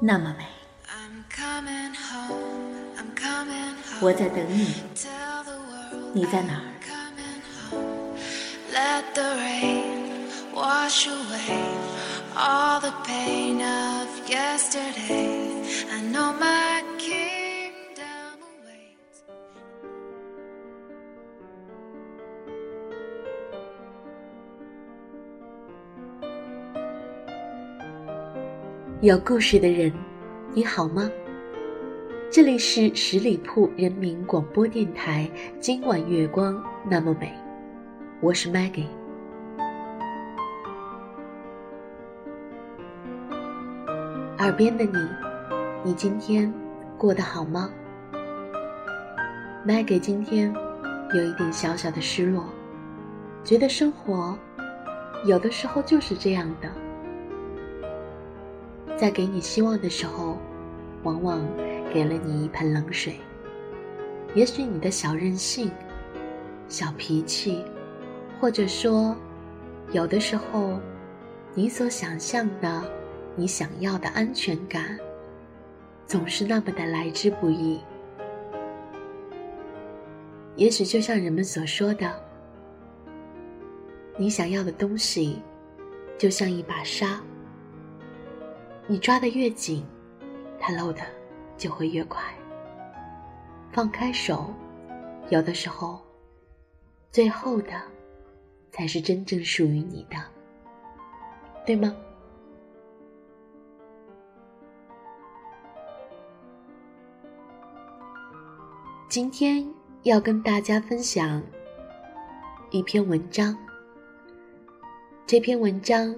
那么美，我在等你，你在哪儿？有故事的人，你好吗？这里是十里铺人民广播电台，今晚月光那么美，我是 Maggie。耳边的你，你今天过得好吗？Maggie 今天有一点小小的失落，觉得生活有的时候就是这样的。在给你希望的时候，往往给了你一盆冷水。也许你的小任性、小脾气，或者说，有的时候，你所想象的、你想要的安全感，总是那么的来之不易。也许就像人们所说的，你想要的东西，就像一把沙。你抓得越紧，它漏的就会越快。放开手，有的时候，最后的才是真正属于你的，对吗？今天要跟大家分享一篇文章。这篇文章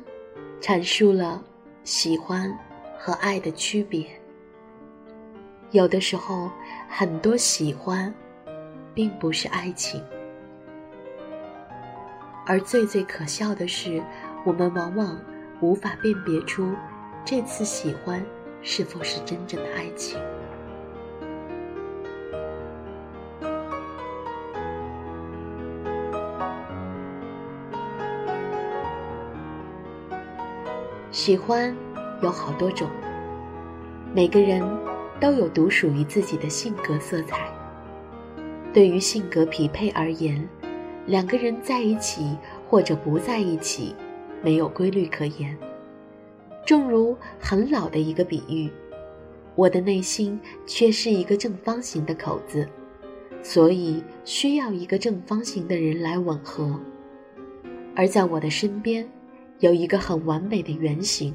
阐述了。喜欢和爱的区别，有的时候，很多喜欢，并不是爱情，而最最可笑的是，我们往往无法辨别出这次喜欢是否是真正的爱情。喜欢有好多种，每个人都有独属于自己的性格色彩。对于性格匹配而言，两个人在一起或者不在一起，没有规律可言。正如很老的一个比喻，我的内心缺失一个正方形的口子，所以需要一个正方形的人来吻合。而在我的身边。有一个很完美的原型，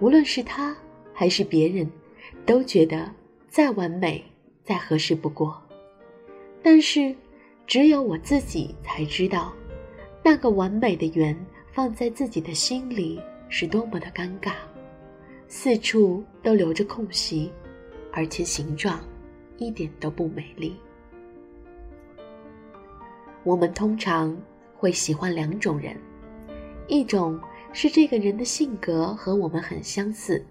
无论是他还是别人，都觉得再完美、再合适不过。但是，只有我自己才知道，那个完美的圆放在自己的心里是多么的尴尬，四处都留着空隙，而且形状一点都不美丽。我们通常会喜欢两种人。一种是这个人的性格和我们很相似，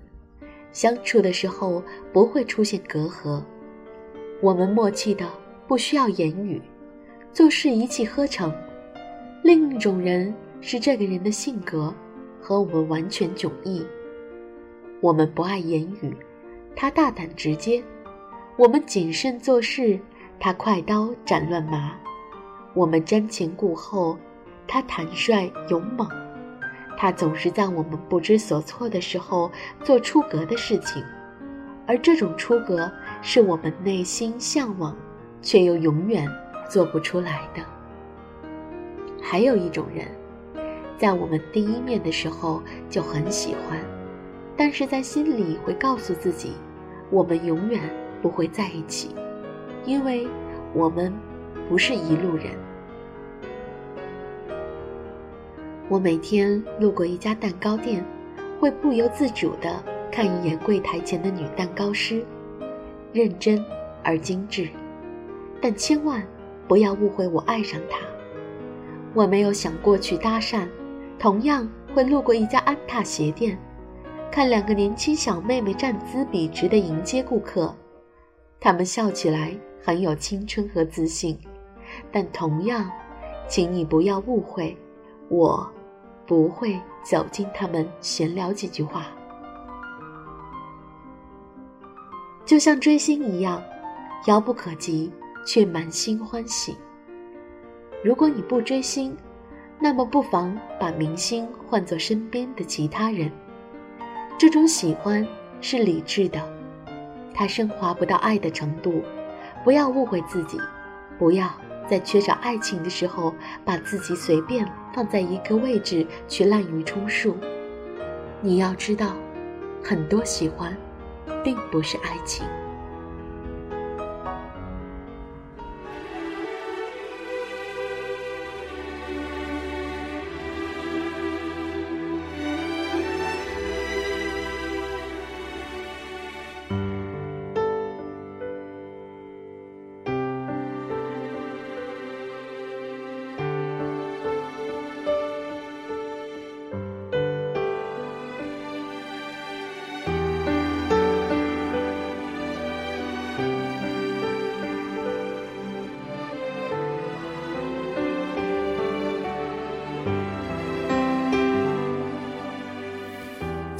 相处的时候不会出现隔阂，我们默契的不需要言语，做事一气呵成。另一种人是这个人的性格和我们完全迥异，我们不爱言语，他大胆直接；我们谨慎做事，他快刀斩乱麻；我们瞻前顾后，他坦率勇猛。他总是在我们不知所措的时候做出格的事情，而这种出格是我们内心向往，却又永远做不出来的。还有一种人，在我们第一面的时候就很喜欢，但是在心里会告诉自己，我们永远不会在一起，因为我们不是一路人。我每天路过一家蛋糕店，会不由自主地看一眼柜台前的女蛋糕师，认真而精致，但千万不要误会我爱上她。我没有想过去搭讪，同样会路过一家安踏鞋店，看两个年轻小妹妹站姿笔直地迎接顾客，她们笑起来很有青春和自信，但同样，请你不要误会，我不会走进他们闲聊几句话。就像追星一样，遥不可及，却满心欢喜。如果你不追星，那么不妨把明星换作身边的其他人。这种喜欢是理智的，它升华不到爱的程度。不要误会自己，不要在缺少爱情的时候把自己随便了放在一个位置去滥竽充数。你要知道，很多喜欢。并不是爱情。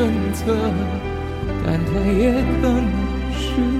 选择，但它也可能是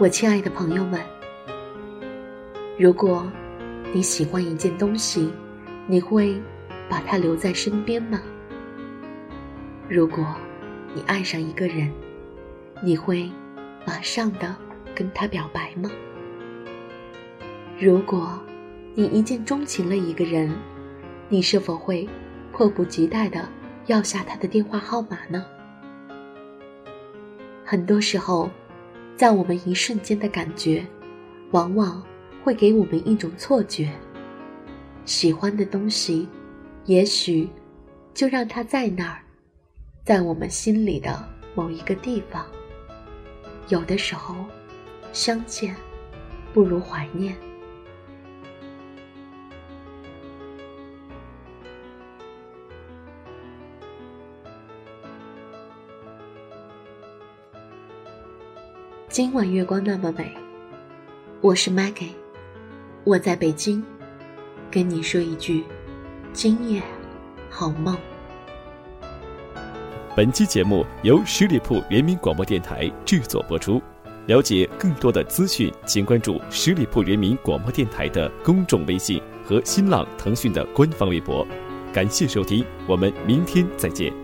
我亲爱的朋友们，如果你喜欢一件东西，你会把它留在身边吗？如果你爱上一个人，你会马上的跟他表白吗？如果你一见钟情了一个人，你是否会迫不及待的要下他的电话号码呢？很多时候，在我们一瞬间的感觉，往往会给我们一种错觉。喜欢的东西，也许就让它在那儿，在我们心里的某一个地方。有的时候，相见不如怀念。今晚月光那么美，我是 Maggie，我在北京，跟你说一句，今夜好梦。本期节目由十里铺人民广播电台制作播出。了解更多的资讯，请关注十里铺人民广播电台的公众微信和新浪、腾讯的官方微博。感谢收听，我们明天再见。